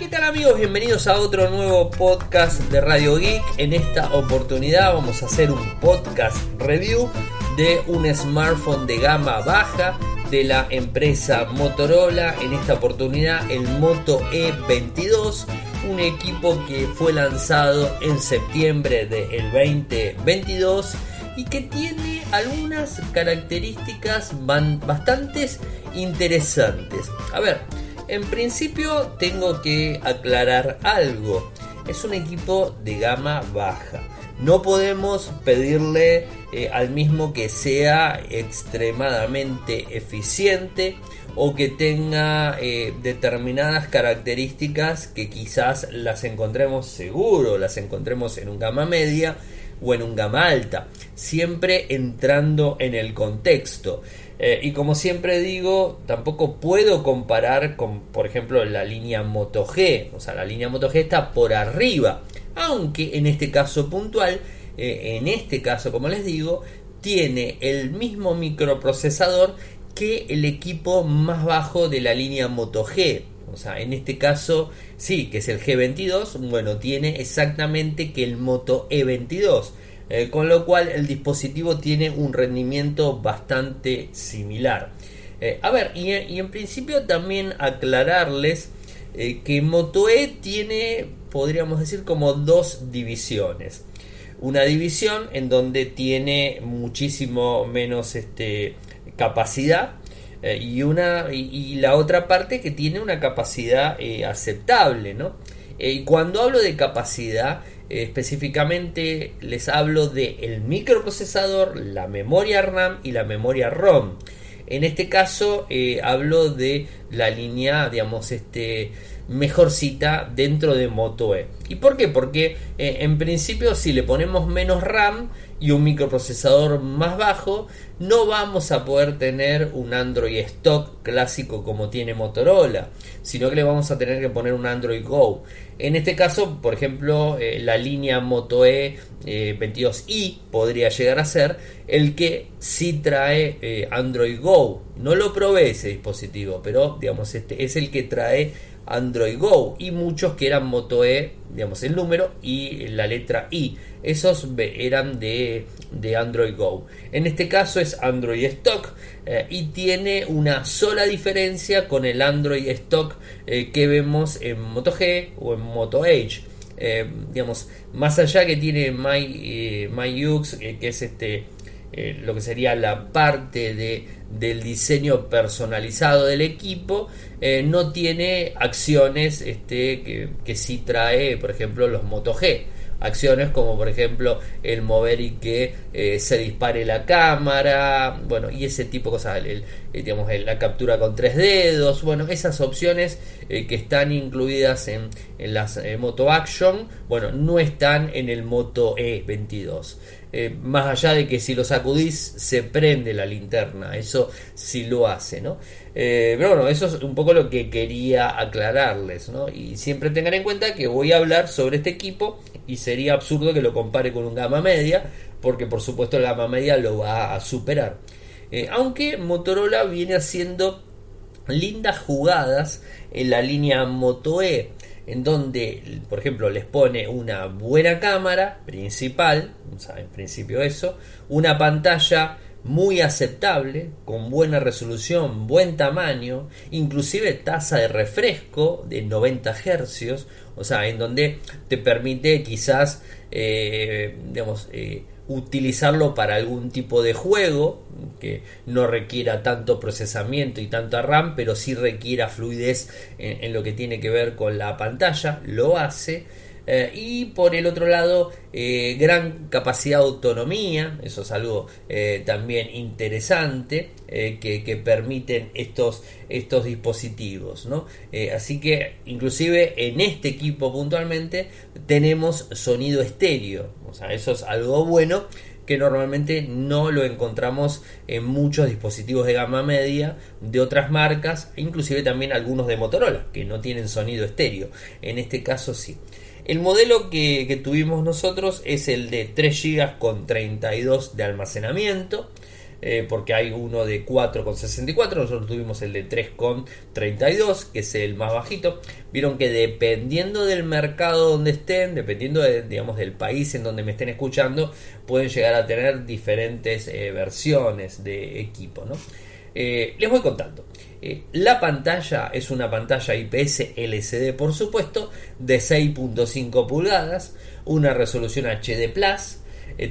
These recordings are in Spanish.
¿Qué tal amigos? Bienvenidos a otro nuevo podcast de Radio Geek. En esta oportunidad vamos a hacer un podcast review de un smartphone de gama baja de la empresa Motorola. En esta oportunidad el Moto E22, un equipo que fue lanzado en septiembre del 2022 y que tiene algunas características bastante interesantes. A ver, en principio tengo que aclarar algo. Es un equipo de gama baja. No podemos pedirle eh, al mismo que sea extremadamente eficiente o que tenga eh, determinadas características que quizás las encontremos seguro, las encontremos en un gama media o en un gama alta, siempre entrando en el contexto. Eh, y como siempre digo, tampoco puedo comparar con, por ejemplo, la línea Moto G. O sea, la línea Moto G está por arriba. Aunque en este caso puntual, eh, en este caso, como les digo, tiene el mismo microprocesador que el equipo más bajo de la línea Moto G. O sea, en este caso, sí, que es el G22, bueno, tiene exactamente que el Moto E22. Eh, con lo cual el dispositivo tiene un rendimiento bastante similar. Eh, a ver, y, en principio también aclararles eh, que Moto E tiene, podríamos decir, como dos divisiones. Una división en donde tiene muchísimo menos este, capacidad y, una, y, la otra parte que tiene una capacidad aceptable. ¿no? y cuando hablo de capacidad, específicamente les hablo del el microprocesador, la memoria RAM y la memoria ROM. En este caso eh, hablo de la línea, digamos, este mejorcita dentro de Moto E. ¿Y por qué? Porque eh, en principio si le ponemos menos RAM y un microprocesador más bajo, no vamos a poder tener un Android stock clásico como tiene Motorola, sino que le vamos a tener que poner un Android Go. En este caso, por ejemplo, eh, la línea Moto E 22i eh, podría llegar a ser el que sí trae eh, Android Go. No lo probé ese dispositivo, pero digamos, este es el que trae Android Go y muchos que eran Moto E, digamos el número y la letra I. Esos eran de, Android Go. En este caso es Android Stock eh, y tiene una sola diferencia con el Android Stock eh, que vemos en Moto G o en Moto Edge. Eh, digamos, más allá que tiene My, MyUX, que es este lo que sería la parte de, del diseño personalizado del equipo, no tiene acciones este, que, que sí trae, por ejemplo, los Moto G acciones como por ejemplo el mover y que eh, se dispare la cámara, bueno, y ese tipo de cosas, el, eh, digamos, la captura con tres dedos, bueno, esas opciones eh, que están incluidas en, en las Moto Action, bueno, no están en el Moto E22. Más allá de que si lo sacudís se prende la linterna, eso sí lo hace, ¿no? pero bueno, eso es un poco lo que quería aclararles, ¿no? Y siempre tengan en cuenta que voy a hablar sobre este equipo y sería absurdo que lo compare con un gama media, porque por supuesto la gama media lo va a superar. Eh, aunque Motorola viene haciendo lindas jugadas en la línea Moto E, en donde, por ejemplo, les pone una buena cámara principal, en principio eso, una pantalla muy aceptable, con buena resolución, buen tamaño, inclusive tasa de refresco de 90 Hz, o sea, en donde te permite quizás, eh, digamos, eh, utilizarlo para algún tipo de juego que no requiera tanto procesamiento y tanta RAM, pero sí requiera fluidez en lo que tiene que ver con la pantalla, lo hace. Eh, y por el otro lado, eh, gran capacidad de autonomía, eso es algo eh, también interesante que, permiten estos, estos dispositivos. así que inclusive en este equipo puntualmente tenemos sonido estéreo, o sea, eso es algo bueno que normalmente no lo encontramos en muchos dispositivos de gama media de otras marcas, inclusive también algunos de Motorola, que no tienen sonido estéreo. En este caso sí. El modelo que, tuvimos nosotros es el de 3 GB con 32 de almacenamiento. eh, porque hay uno de 4,64, nosotros tuvimos el de 3,32, que es el más bajito. Vieron que dependiendo del mercado donde estén, dependiendo digamos, del país en donde me estén escuchando, pueden llegar a tener diferentes eh, versiones de equipo. ¿no? Eh, les voy contando. la pantalla es una pantalla IPS LCD, por supuesto, de 6.5 pulgadas, una resolución HD Plus,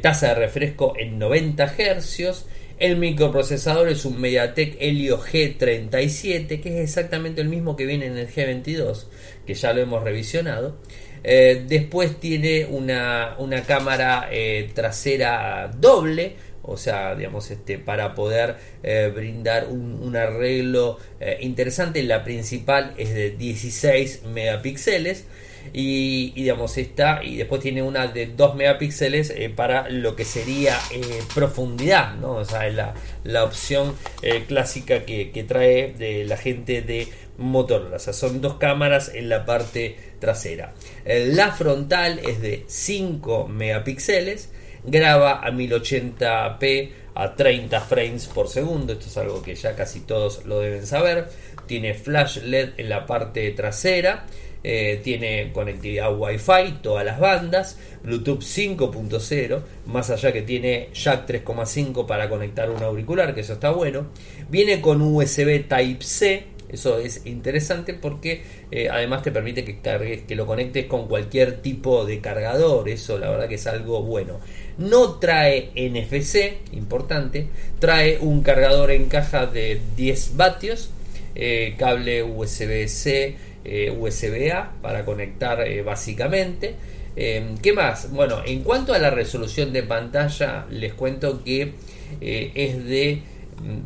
tasa de refresco en 90 Hz el microprocesador es un MediaTek Helio G37, que es exactamente el mismo que viene en el G22, que ya lo hemos revisionado. Eh, después tiene una, cámara eh, trasera doble, o sea, digamos, este, para poder eh, brindar un, arreglo interesante. La principal es de 16 megapíxeles y, digamos está y después tiene una de 2 megapíxeles eh, para lo que sería eh, profundidad ¿no? o sea la, la opción eh, clásica que, que, trae de la gente de Motorola o sea son dos cámaras en la parte trasera la frontal es de 5 megapíxeles graba a 1080p a 30 frames por segundo esto es algo que ya casi todos lo deben saber tiene flash led en la parte trasera eh, tiene conectividad Wi-Fi, todas las bandas, Bluetooth 5.0, más allá que tiene jack 3.5 para conectar un auricular, que eso está bueno. Viene con USB Type-C, eso es interesante porque eh, además te permite que, cargues, que lo conectes con cualquier tipo de cargador, eso la verdad que es algo bueno. No trae NFC, importante, trae un cargador en caja de 10 vatios, eh, cable USB-C, eh, USB-A para conectar básicamente. Em, ¿Qué más? Bueno, en cuanto a la resolución de pantalla, les cuento que es de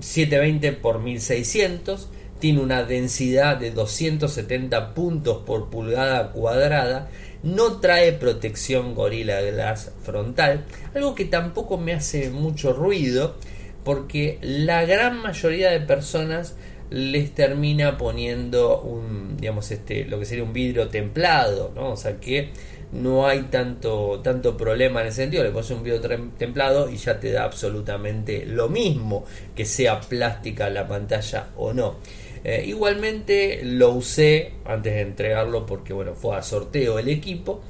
720 x 1600, tiene una densidad de 270 puntos por pulgada cuadrada, no trae protección Gorilla Glass frontal, algo que tampoco me hace mucho ruido, porque la gran mayoría de personas les termina poniendo un, digamos, este, lo que sería un vidrio templado, ¿no? O sea que no hay tanto, tanto problema en ese sentido, le pones un vidrio templado y ya te da absolutamente lo mismo que sea plástica la pantalla o no. Eh, igualmente lo usé antes de entregarlo porque bueno, fue a sorteo el equipo.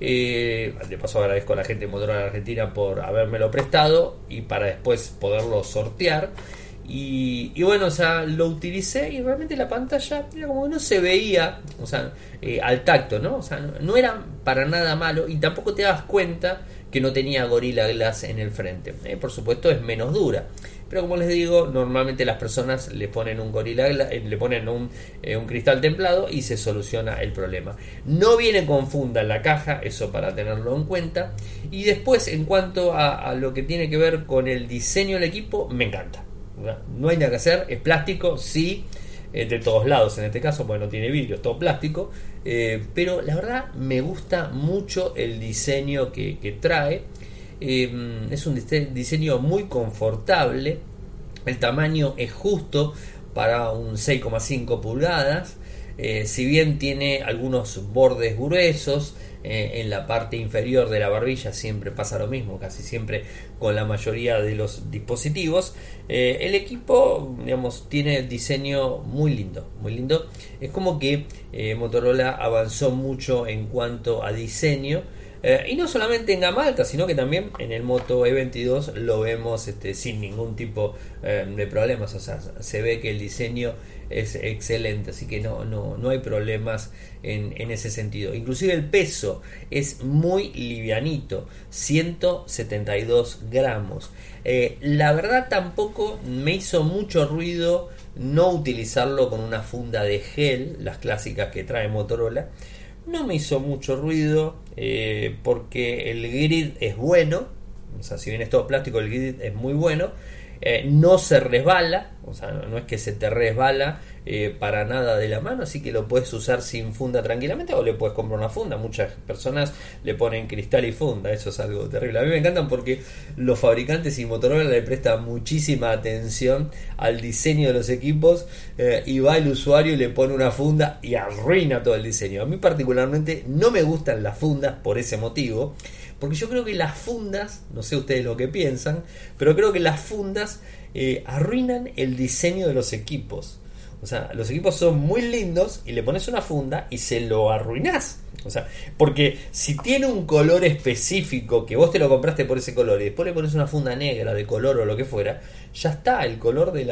Eh, de paso agradezco a la gente de Motorola Argentina por habérmelo prestado y para después poderlo sortear. Y, bueno, o sea, lo utilicé y realmente la pantalla como no se veía, o sea, eh, al tacto, ¿no? O sea, no, era para nada malo y tampoco te das cuenta que no tenía Gorilla Glass en el frente. Eh, por supuesto, es menos dura. Pero como les digo, normalmente las personas le ponen un Gorilla Glass, eh, le ponen un, un, cristal templado y se soluciona el problema. No viene con funda en la caja, eso para tenerlo en cuenta. Y después, en cuanto a, lo que tiene que ver con el diseño del equipo, me encanta. No hay nada que hacer, es plástico, sí, eh, de todos lados en este caso, porque no tiene vidrio, es todo plástico, eh, pero la verdad me gusta mucho el diseño que, trae. Eh, es un diseño muy confortable, el tamaño es justo para un 6,5 pulgadas, si bien tiene algunos bordes gruesos, eh, en la parte inferior de la barbilla siempre pasa lo mismo, casi siempre con la mayoría de los dispositivos. Eh, el equipo, digamos, tiene diseño muy lindo, muy lindo. Es como que eh, Motorola avanzó mucho en cuanto a diseño. Y no solamente en gama alta, sino que también en el Moto E22 lo vemos este, sin ningún tipo de problemas. O sea, se ve que el diseño es excelente, así que no, no, no hay problemas en, en, ese sentido. Inclusive el peso es muy livianito, 172 gramos. Eh, la verdad tampoco me hizo mucho ruido no utilizarlo con una funda de gel, las clásicas que trae Motorola. No me hizo mucho ruido eh, porque el grid es bueno, o sea, si bien es todo plástico, el grid es muy bueno. Eh, no se resbala, o sea, no es que se te resbala eh, para nada de la mano, así que lo puedes usar sin funda tranquilamente o le puedes comprar una funda. Muchas personas le ponen cristal y funda, eso es algo terrible. A mí me encantan porque los fabricantes y Motorola le prestan muchísima atención al diseño de los equipos eh, y va el usuario y le pone una funda y arruina todo el diseño. A mí particularmente no me gustan las fundas por ese motivo. Porque yo creo que las fundas, no sé ustedes lo que piensan, pero creo que las fundas eh, arruinan el diseño de los equipos. O sea, los equipos son muy lindos y le pones una funda y se lo arruinás. O sea, porque si tiene un color específico que vos te lo compraste por ese color y después le pones una funda negra de color o lo que fuera, ya está, el color de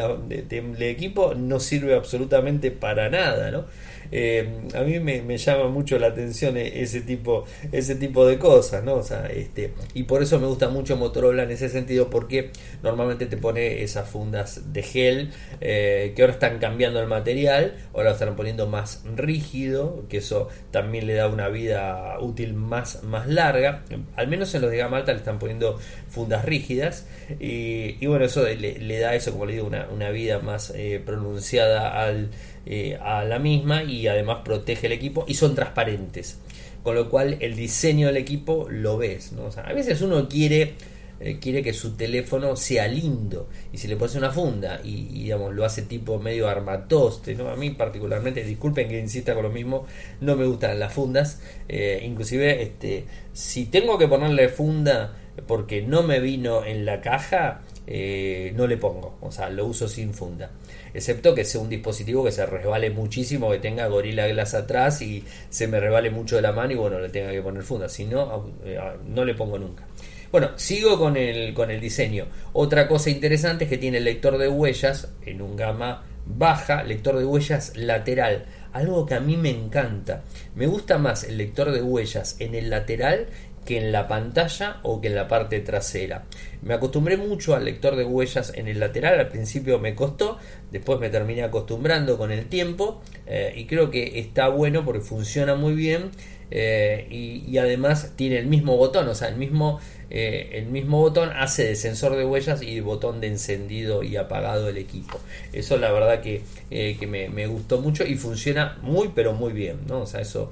del equipo no sirve absolutamente para nada, ¿no? Eh, a mí me, llama mucho la atención e, ese tipo, ese tipo de cosas, ¿no? O sea, este, y por eso me gusta mucho Motorola en ese sentido, porque normalmente te pone esas fundas de gel eh, que ahora están cambiando el material, ahora lo están poniendo más rígido, que eso también le da una vida útil más, más larga. Al menos en los de gama alta le están poniendo fundas rígidas, y, bueno, eso le, da eso, como le digo, una, una vida más eh, pronunciada al eh, a la misma y además protege el equipo y son transparentes. Con lo cual el diseño del equipo lo ves. ¿no? a veces uno quiere, eh, quiere que su teléfono sea lindo y si le pones una funda y, digamos, lo hace tipo medio armatoste. ¿no? A mí particularmente, disculpen que insista con lo mismo, no me gustan las fundas. Eh, inclusive este, si tengo que ponerle funda porque no me vino en la caja, no le pongo. O sea, lo uso sin funda excepto que sea un dispositivo que se resbale muchísimo, que tenga Gorilla Glass atrás y se me resbale mucho de la mano y bueno, le tenga que poner funda, si no, eh, no le pongo nunca. Bueno, sigo con el, con el diseño. Otra cosa interesante es que tiene el lector de huellas en un gama baja, lector de huellas lateral. Algo que a mí me encanta. Me gusta más el lector de huellas en el lateral que en la pantalla o que en la parte trasera. Me acostumbré mucho al lector de huellas en el lateral, al principio me costó, después me terminé acostumbrando con el tiempo eh, y creo que está bueno porque funciona muy bien eh, y, además tiene el mismo botón, o sea, el mismo, eh, el mismo botón hace de sensor de huellas y botón de encendido y apagado del equipo. Eso la verdad que, eh, que me, gustó mucho y funciona muy pero muy bien, ¿no? O sea, eso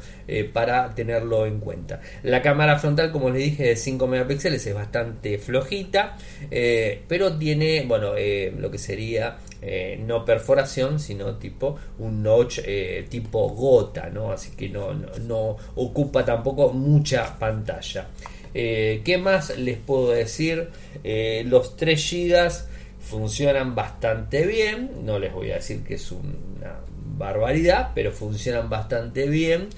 para tenerlo en cuenta. La cámara frontal, como les dije, de 5 megapíxeles es bastante flojita, pero tiene, bueno, lo que sería eh, no perforación, sino tipo un notch eh, tipo gota, ¿no? Así que no, no, ocupa tampoco mucha pantalla. Eh, ¿Qué más les puedo decir? los 3 GB funcionan bastante bien, no les voy a decir que es una barbaridad, pero funcionan bastante bien.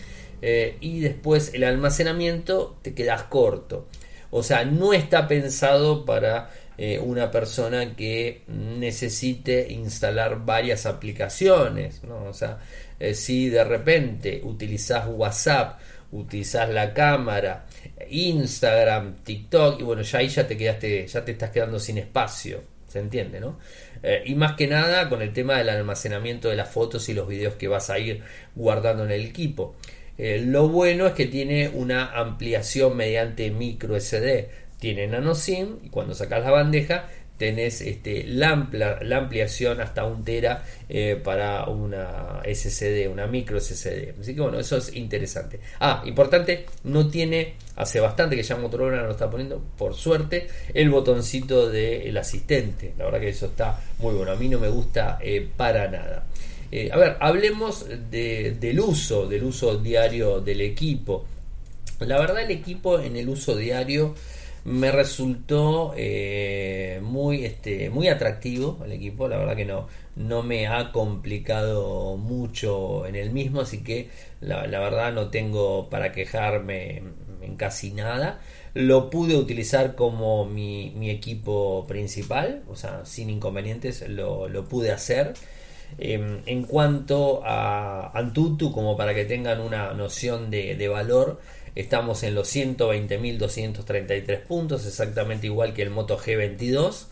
y después el almacenamiento te quedas corto. O sea, no está pensado para eh, una persona que necesite instalar varias aplicaciones. O sea, eh, si de repente utilizas WhatsApp, utilizas la cámara, Instagram, TikTok, y bueno, ya ahí ya te quedaste, ya te estás quedando sin espacio. ¿Se entiende, no? Eh, y más que nada con el tema del almacenamiento de las fotos y los videos que vas a ir guardando en el equipo. lo bueno es que tiene una ampliación mediante micro SD tiene nano SIM y cuando sacas la bandeja tenés este, la, la ampliación hasta un tera eh, para una SSD, una micro SSD. Así que bueno, eso es interesante. Ah, importante, no tiene, hace bastante que ya Motorola lo está poniendo, por suerte, el botoncito del asistente. La verdad que eso está muy bueno. A mí no me gusta eh, para nada. Eh, a ver, hablemos del uso, del uso diario del equipo. La verdad el equipo en el uso diario me resultó eh, muy, este, muy atractivo el equipo, la verdad que no, no me ha complicado mucho en el mismo, así que la, verdad no tengo para quejarme en casi nada. Lo pude utilizar como mi, mi equipo principal, o sea, sin inconvenientes lo, lo pude hacer. Em, en cuanto a Antutu, como para que tengan una noción de, de valor, Estamos en los 120.233 puntos, exactamente igual que el Moto G22.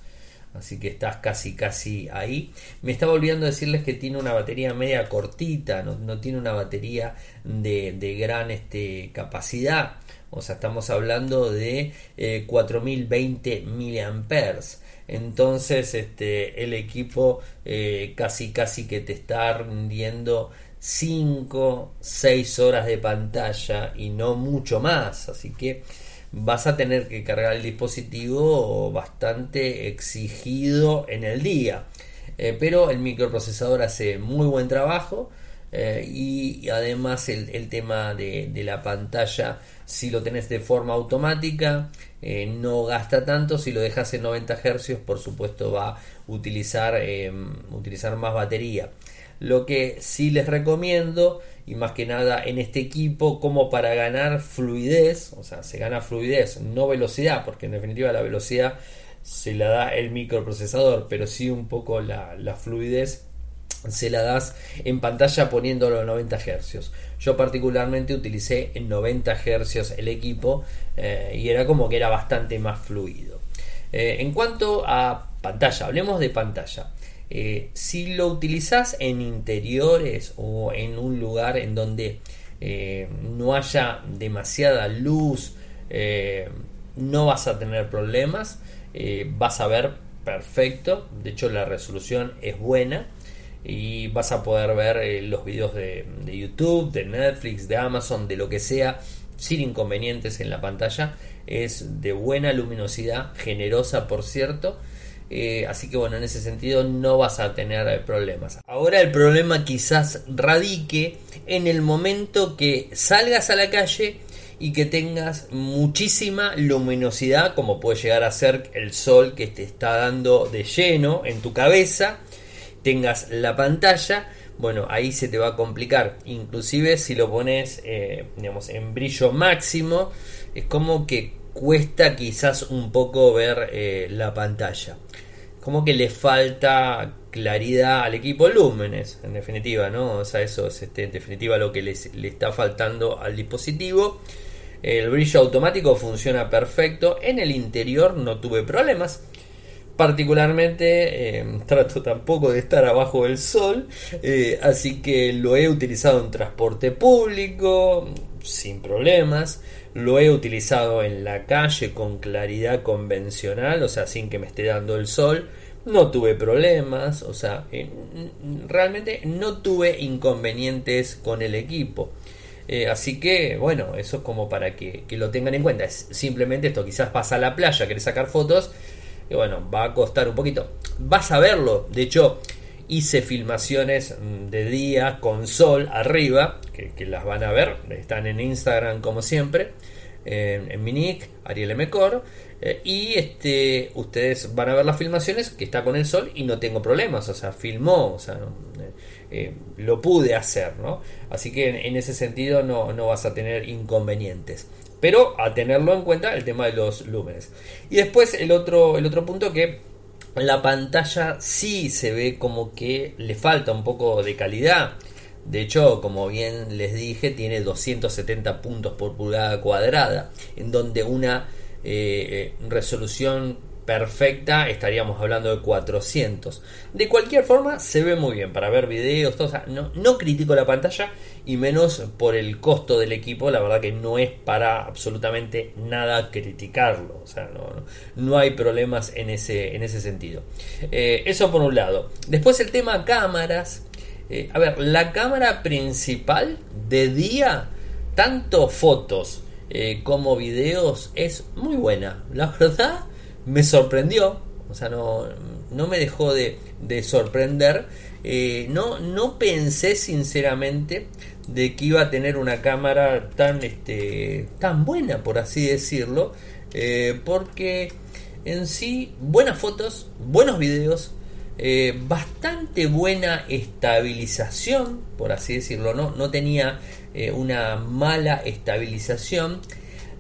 Así que estás casi casi ahí. Me estaba olvidando decirles que tiene una batería media cortita, no, tiene una batería de, gran este, capacidad. O sea, estamos hablando de 4020 eh, miliamperes. Entonces, este, el equipo eh, casi casi que te está rindiendo 5, 6 horas de pantalla y no mucho más. Así que vas a tener que cargar el dispositivo bastante exigido en el día. Eh, pero el microprocesador hace muy buen trabajo. eh, y, además el, tema de, la pantalla, si lo tenés de forma automática, eh, no gasta tanto. Si lo dejas en 90 Hz, por supuesto va a utilizar, utilizar más batería. Lo que sí les recomiendo, y más que nada en este equipo, como para ganar fluidez, o sea, se gana fluidez, no velocidad, porque en definitiva la velocidad se la da el microprocesador, pero sí un poco la, la fluidez se la das en pantalla poniéndolo a 90 Hz. Yo particularmente utilicé en 90 Hz el equipo eh, y era como que era bastante más fluido. Eh, en cuanto a pantalla, hablemos de pantalla. Eh, si lo utilizas en interiores o en un lugar en donde no haya demasiada luz, no vas a tener problemas, vas a ver perfecto, de hecho la resolución es buena y vas a poder ver eh, los videos de, YouTube, de Netflix, de Amazon, de lo que sea, sin inconvenientes en la pantalla. Es de buena luminosidad, generosa por cierto. Eh, así que bueno, en ese sentido no vas a tener problemas. Ahora el problema quizás radique en el momento que salgas a la calle y que tengas muchísima luminosidad, como puede llegar a ser el sol que te está dando de lleno en tu cabeza tengas la pantalla, bueno, ahí se te va a complicar. Inclusive si lo pones, eh, digamos, en brillo máximo, es como que cuesta quizás un poco ver eh, la pantalla. Como que le falta claridad al equipo lúmenes, en definitiva, ¿no? O sea, eso es este, en definitiva lo que le está faltando al dispositivo. El brillo automático funciona perfecto. En el interior no tuve problemas. Particularmente eh, trato tampoco de estar abajo del sol, eh, así que lo he utilizado en transporte público sin problemas, lo he utilizado en la calle con claridad convencional, o sea, sin que me esté dando el sol, no tuve problemas, o sea, eh, realmente no tuve inconvenientes con el equipo. así que, bueno, eso es como para que, lo tengan en cuenta. Es simplemente esto, quizás pasa a la playa, querés sacar fotos y bueno, va a costar un poquito. Vas a verlo. De hecho, hice filmaciones mm, de día con sol arriba, que, las van a ver. Están en Instagram como siempre. en mi nick, Ariel Mecor. Eh, y este, ustedes van a ver las filmaciones que está con el sol y no tengo problemas. O sea, filmó. O sea, eh, lo pude hacer, ¿no? Así que en, en ese sentido no, no vas a tener inconvenientes. Pero a tenerlo en cuenta el tema de los lúmenes. Y después el otro, el otro punto que la pantalla sí se ve como que le falta un poco de calidad. De hecho, como bien les dije, tiene 270 puntos por pulgada cuadrada, en donde una eh, resolución perfecta estaríamos hablando de 400. De cualquier forma, se ve muy bien para ver videos, no, no critico la pantalla y menos por el costo del equipo, la verdad que no es para absolutamente nada criticarlo, o sea, no, no, hay problemas en ese, en ese sentido. Eh, eso por un lado. Después el tema cámaras. Eh, a ver, la cámara principal de día, tanto fotos eh, como videos, es muy buena. La verdad, me sorprendió, o sea, no, no me dejó de, sorprender. Eh, no, no pensé sinceramente de que iba a tener una cámara tan, este, tan buena, por así decirlo, eh, porque en sí, buenas fotos, buenos videos, eh, bastante buena estabilización, por así decirlo, no, no tenía una mala estabilización.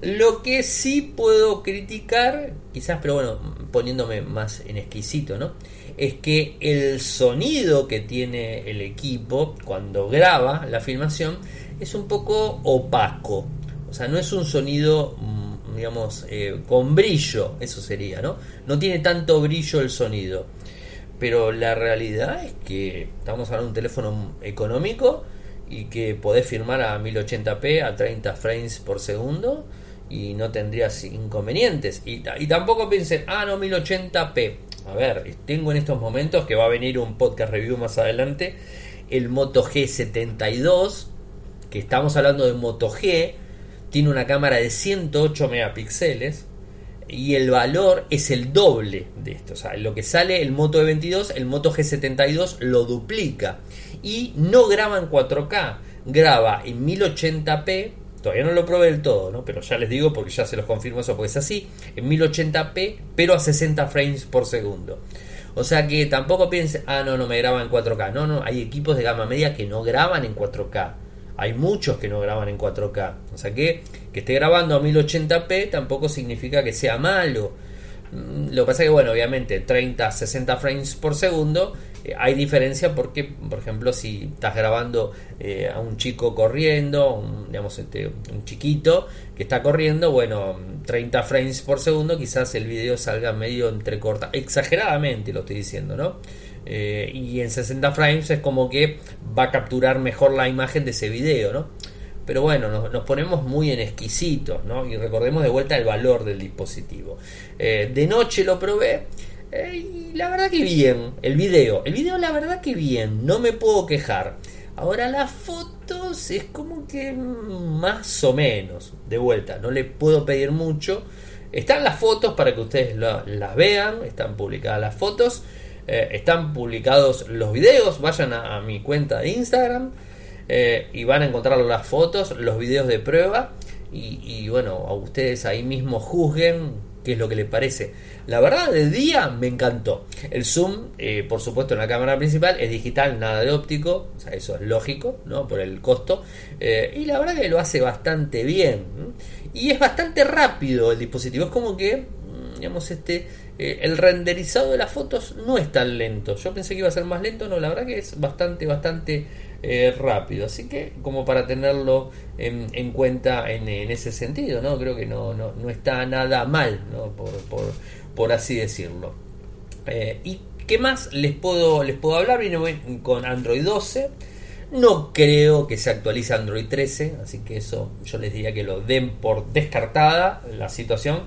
Lo que sí puedo criticar, quizás, pero bueno, poniéndome más en exquisito, ¿no? Es que el sonido que tiene el equipo cuando graba la filmación es un poco opaco. O sea, no es un sonido, mm, digamos, eh, con brillo, eso sería, ¿no? No tiene tanto brillo el sonido. Pero la realidad es que estamos hablando de un teléfono económico y que podés filmar a 1080p a 30 frames por segundo y no tendrías inconvenientes. Y, tampoco piensen, ah, no, 1080p. A ver, tengo en estos momentos que va a venir un podcast review más adelante, el Moto G72, que estamos hablando de Moto G, tiene una cámara de 108 megapíxeles y el valor es el doble de esto. O sea, lo que sale el Moto E22, el Moto G72 lo duplica. y no graba en 4K, graba en 1080p. Todavía no lo probé del todo, ¿no? pero ya les digo porque ya se los confirmo eso, porque es así, en 1080p, pero a 60 frames por segundo. O sea que tampoco piensen, ah, no, no me graba en 4K. No, no, hay equipos de gama media que no graban en 4K. Hay muchos que no graban en 4K. O sea que que esté grabando a 1080p tampoco significa que sea malo. Mm, lo que pasa es que, bueno, obviamente 30, 60 frames por segundo eh, hay diferencia porque, por ejemplo, si estás grabando eh, a un chico corriendo, un, digamos, este, un chiquito que está corriendo, bueno, 30 frames por segundo, quizás el video salga medio entrecorta, exageradamente lo estoy diciendo, ¿no? Eh, y en 60 frames es como que va a capturar mejor la imagen de ese video, ¿no? Pero bueno, nos, ponemos muy en exquisitos, ¿no? Y recordemos de vuelta el valor del dispositivo. de noche lo probé la verdad que bien. El video. El video la verdad que bien. No me puedo quejar. Ahora las fotos es como que más o menos. De vuelta. No le puedo pedir mucho. Están las fotos para que ustedes las vean. Están publicadas las fotos. Eh, están publicados los videos. Vayan a, mi cuenta de Instagram. Eh, y van a encontrar las fotos, los videos de prueba. Y bueno, a ustedes ahí mismo juzguen qué es lo que les parece. La verdad, de día me encantó. El zoom, eh, por supuesto, en la cámara principal es digital, nada de óptico, o sea, eso es lógico, ¿no? Por el costo. Eh, y la verdad que lo hace bastante bien. Y es bastante rápido el dispositivo, es como que, mm, digamos, este. Eh, el renderizado de las fotos no es tan lento. Yo pensé que iba a ser más lento, no, la verdad que es bastante, bastante eh, rápido. Así que como para tenerlo en, cuenta en, ese sentido, ¿no? Creo que no, no, está nada mal, ¿no? Por, por, por así decirlo. Eh, ¿Y qué más les puedo, les puedo hablar? Vino con Android 12. No creo que se actualice Android 13, así que eso yo les diría que lo den por descartada la situación.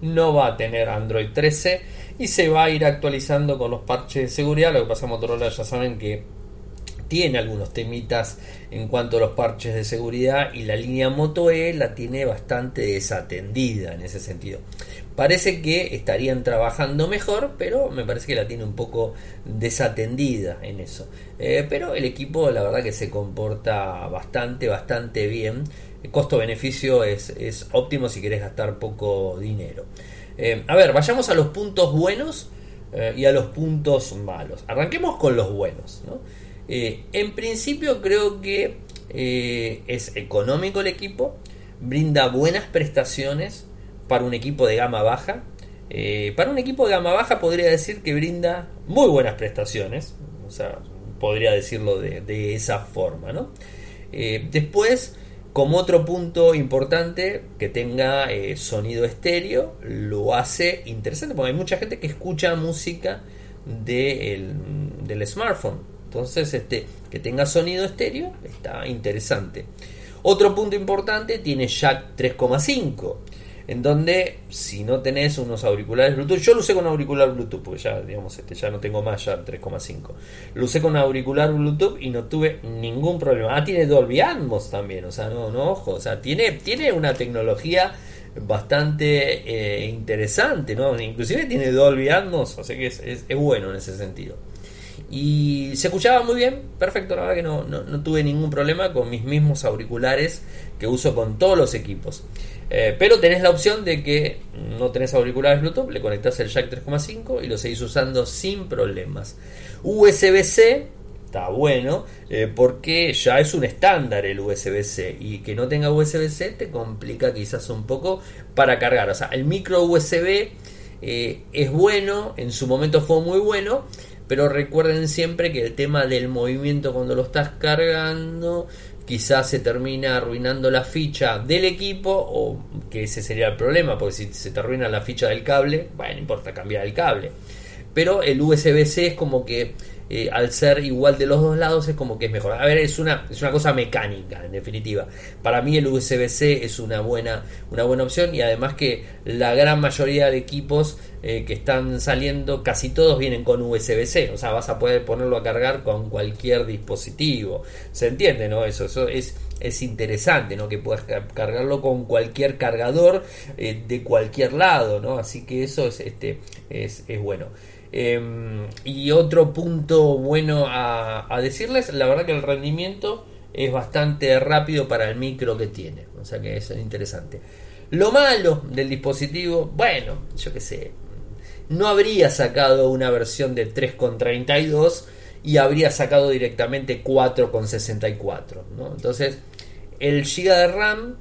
No va a tener Android 13 y se va a ir actualizando con los parches de seguridad. Lo que pasa Motorola ya saben que tiene algunos temitas en cuanto a los parches de seguridad y la línea Moto E la tiene bastante desatendida en ese sentido. Parece que estarían trabajando mejor, pero me parece que la tiene un poco desatendida en eso. Eh, pero el equipo la verdad que se comporta bastante, bastante bien. Costo-beneficio es, es, óptimo si querés gastar poco dinero. Eh, a ver, vayamos a los puntos buenos eh, y a los puntos malos. Arranquemos con los buenos. ¿no? Eh, en principio creo que es económico el equipo, brinda buenas prestaciones para un equipo de gama baja. Para un equipo de gama baja podría decir que brinda muy buenas prestaciones, o sea, podría decirlo de, esa forma. ¿no? después, como otro punto importante, que tenga sonido estéreo, lo hace interesante, porque hay mucha gente que escucha música del smartphone entonces, este, que tenga sonido estéreo está interesante. Otro punto importante tiene jack 3,5 en donde si no tenés unos auriculares Bluetooth, yo lo usé con auricular Bluetooth, porque ya, digamos, este, ya no tengo más ya 3,5. Lo usé con auricular Bluetooth y no tuve ningún problema. Ah, tiene Dolby Atmos también, o sea, no, no, ojo, o sea, tiene, tiene una tecnología bastante eh, interesante, ¿no? Inclusive tiene Dolby Atmos, o sea que es, es bueno en ese sentido. Y se escuchaba muy bien, perfecto, la verdad que no, no, tuve ningún problema con mis mismos auriculares que uso con todos los equipos. Eh, pero tenés la opción de que no tenés auriculares Bluetooth, le conectás el jack 3,5 y lo seguís usando sin problemas. USB-C está bueno eh, porque ya es un estándar el USB-C y que no tenga USB-C te complica quizás un poco para cargar. O sea, el micro USB eh, es bueno, en su momento fue muy bueno pero recuerden siempre que el tema del movimiento cuando lo estás cargando quizás se termina arruinando la ficha del equipo o que ese sería el problema porque si se te arruina la ficha del cable bueno no importa cambiar el cable. Pero el USB-C es como que eh, al ser igual de los dos lados es como que es mejor. A ver, es una, es una cosa mecánica, en definitiva. Para mí el USB-C es una buena, una buena opción y además que la gran mayoría de equipos eh, que están saliendo, casi todos vienen con USB-C. O sea, vas a poder ponerlo a cargar con cualquier dispositivo. ¿Se entiende, no? Eso, eso es es interesante, ¿no? Que puedas cargarlo con cualquier cargador eh, de cualquier lado, ¿no? Así que eso es, este, es, es bueno. Em, y otro punto bueno a, decirles, la verdad que el rendimiento es bastante rápido para el micro que tiene, o sea que es interesante. Lo malo del dispositivo, bueno, yo qué sé, no habría sacado una versión de 3.32 y habría sacado directamente 4.64, ¿no? Entonces, el giga de RAM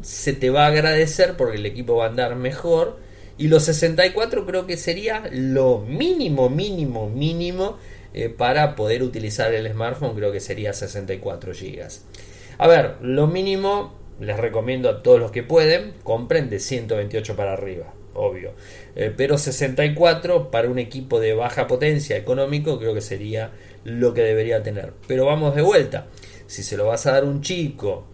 se te va a agradecer porque el equipo va a andar mejor y los 64 creo que sería lo mínimo, mínimo, mínimo eh, para poder utilizar el smartphone, creo que sería 64 GB. A ver, lo mínimo, les recomiendo a todos los que pueden, compren de 128 para arriba, obvio. Eh, pero 64 para un equipo de baja potencia económico creo que sería lo que debería tener. Pero vamos de vuelta. Si se lo vas a dar un chico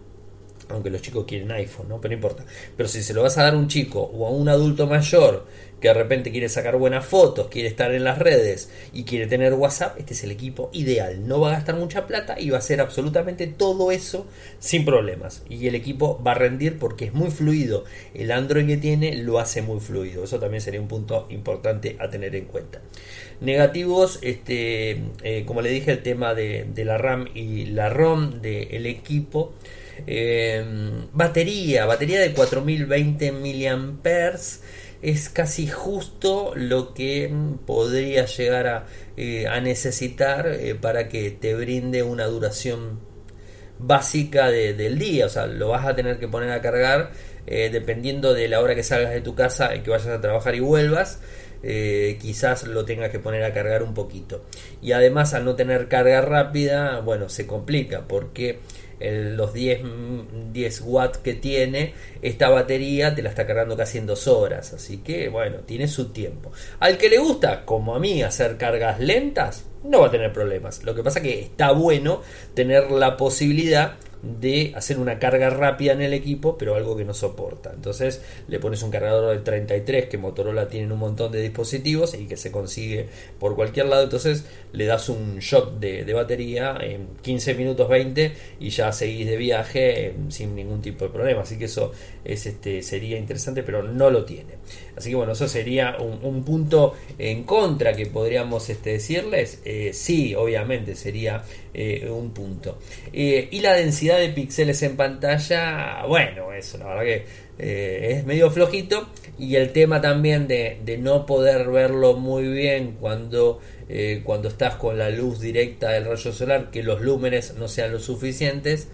aunque los chicos quieren iPhone, ¿no? Pero no importa. Pero si se lo vas a dar a un chico o a un adulto mayor que de repente quiere sacar buenas fotos, quiere estar en las redes y quiere tener WhatsApp, este es el equipo ideal. No va a gastar mucha plata y va a hacer absolutamente todo eso sin problemas. Y el equipo va a rendir porque es muy fluido. El Android que tiene lo hace muy fluido. Eso también sería un punto importante a tener en cuenta. Negativos, este, eh, como le dije, el tema de, de la RAM y la ROM del equipo. Eh, batería, batería de 4020 mAh es casi justo lo que podría llegar a, eh, necesitar eh, para que te brinde una duración básica del día. O sea, lo vas a tener que poner a cargar dependiendo de la hora que salgas de tu casa y que vayas a trabajar y vuelvas. quizás lo tengas que poner a cargar un poquito. Y además al no tener carga rápida, bueno, se complica porque los 10, 10 watts que tiene, esta batería te la está cargando casi en dos horas. Así que, bueno, tiene su tiempo. Al que le gusta, como a mí, hacer cargas lentas, no va a tener problemas. Lo que pasa que está bueno tener la posibilidad de hacer una carga rápida en el equipo, pero algo que no soporta. Entonces le pones un cargador de 33 que Motorola tiene un montón de dispositivos y que se consigue por cualquier lado. Entonces le das un shock de, batería en 15 minutos 20 y ya seguís de viaje sin ningún tipo de problema. Así que eso es, este, sería interesante, pero no lo tiene. Así que bueno, eso sería un, punto en contra que podríamos este, decirles. Eh, sí, obviamente sería eh, un punto. Eh, y la densidad de píxeles en pantalla, bueno, eso la verdad que es medio flojito. Y el tema también de, de no poder verlo muy bien cuando, cuando estás con la luz directa del rayo solar, que los lúmenes no sean lo suficientes.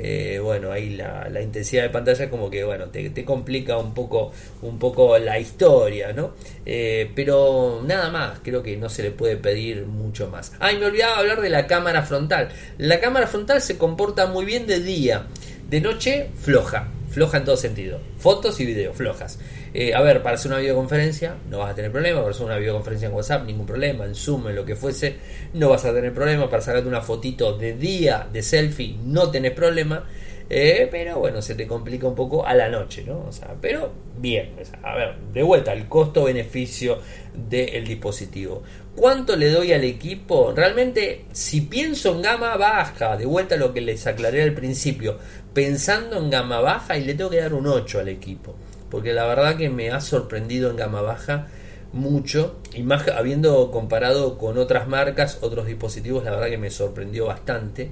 Eh, bueno, ahí la, intensidad de pantalla como que, bueno, te, complica un poco, un poco la historia, ¿no? Eh, pero nada más, creo que no se le puede pedir mucho más. Ah, me olvidaba hablar de la cámara frontal. La cámara frontal se comporta muy bien de día, de noche floja, floja en todo sentido. Fotos y videos flojas. Eh, a ver, para hacer una videoconferencia no vas a tener problema, para hacer una videoconferencia en WhatsApp ningún problema, en Zoom, en lo que fuese, no vas a tener problema, para sacarte una fotito de día, de selfie, no tenés problema. Eh, pero bueno, se te complica un poco a la noche, ¿no? O sea, pero bien, a ver, de vuelta, el costo-beneficio del dispositivo. ¿Cuánto le doy al equipo? Realmente, si pienso en gama baja, de vuelta a lo que les aclaré al principio, pensando en gama baja y le tengo que dar un 8 al equipo porque la verdad que me ha sorprendido en gama baja mucho y más habiendo comparado con otras marcas, otros dispositivos, la verdad que me sorprendió bastante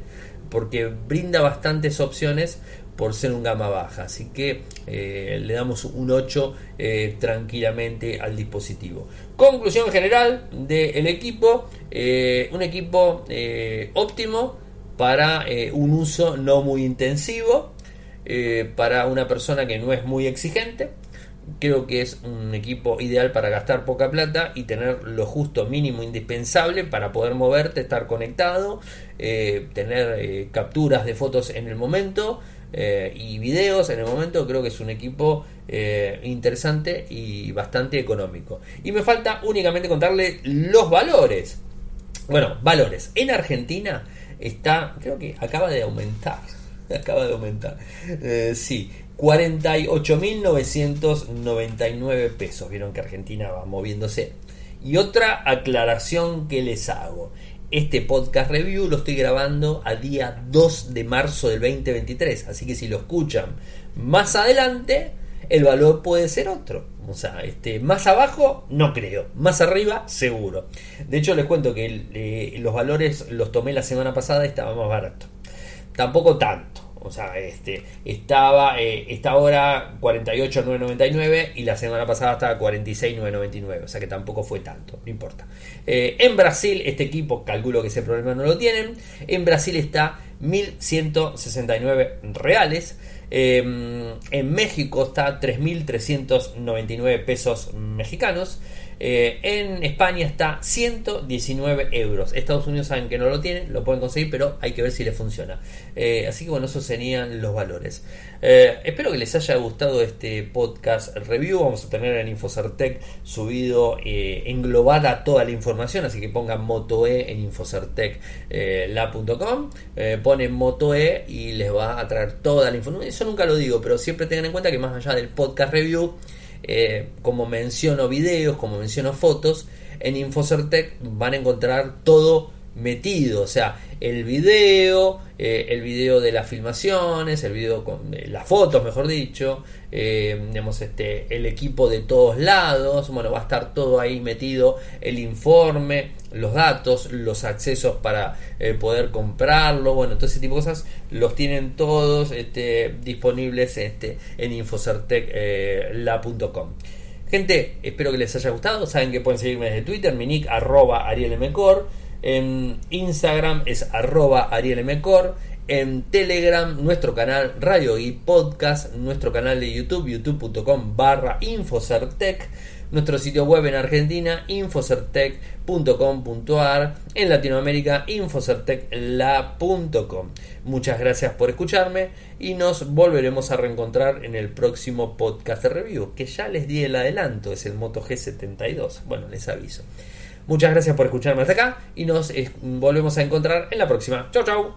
porque brinda bastantes opciones por ser un gama baja, así que eh, le damos un 8 eh, tranquilamente al dispositivo. Conclusión general del equipo, eh, un equipo óptimo para un uso no muy intensivo, eh, para una persona que no es muy exigente. Creo que es un equipo ideal para gastar poca plata y tener lo justo mínimo indispensable para poder moverte, estar conectado, eh, tener eh, capturas de fotos en el momento y videos en el momento. Creo que es un equipo interesante y bastante económico. Y me falta únicamente contarle los valores. Bueno, valores. En Argentina está, creo que acaba de aumentar acaba de aumentar. Eh, sí, 48.999 pesos. Vieron que Argentina va moviéndose. Y otra aclaración que les hago. Este podcast review lo estoy grabando a día 2 de marzo del 2023. Así que si lo escuchan más adelante, el valor puede ser otro. O sea, este, más abajo no creo, más arriba seguro. De hecho les cuento que eh, los valores los tomé la semana pasada y estaba más barato. Tampoco tanto. O sea, este, estaba esta hora 48.999 y la semana pasada estaba 46.999. O sea que tampoco fue tanto, no importa. Eh, en Brasil, este equipo, calculo que ese problema no lo tienen. En Brasil está 1.169 reales. Em, en México está 3.399 pesos mexicanos. Eh, en España está 119 euros. Estados Unidos saben que no lo tienen, lo pueden conseguir, pero hay que ver si les funciona. Eh, así que bueno, esos serían los valores. Eh, espero que les haya gustado este podcast review. Vamos a tener en Infocertec subido, englobada toda la información. Así que pongan MotoE en infocertec.com. ponen MotoE y les va a traer toda la información. Eso nunca lo digo, pero siempre tengan en cuenta que más allá del podcast review eh, como menciono videos, como menciono fotos, en Infocertec van a encontrar todo metido, o sea, el video, eh, el video de las filmaciones, el video con eh, las fotos, mejor dicho, eh, este, el equipo de todos lados, bueno, va a estar todo ahí metido, el informe, los datos, los accesos para poder comprarlo, bueno, todo ese tipo de cosas los tienen todos este, disponibles este, en infocertec.la.com. Gente, espero que les haya gustado. Saben que pueden seguirme desde Twitter, mi nick arroba arielmcor. En Instagram es arroba arielmcor. En Telegram, nuestro canal Radio y Podcast, nuestro canal de YouTube, youtube.com barra Infocertec, nuestro sitio web en Argentina, infocertec.com.ar, en Latinoamérica, infocertecla.com. Muchas gracias por escucharme y nos volveremos a reencontrar en el próximo podcast de review, que ya les di el adelanto, es el Moto G72. Bueno, les aviso. Muchas gracias por escucharme hasta acá y nos volvemos a encontrar en la próxima. Chau, chau.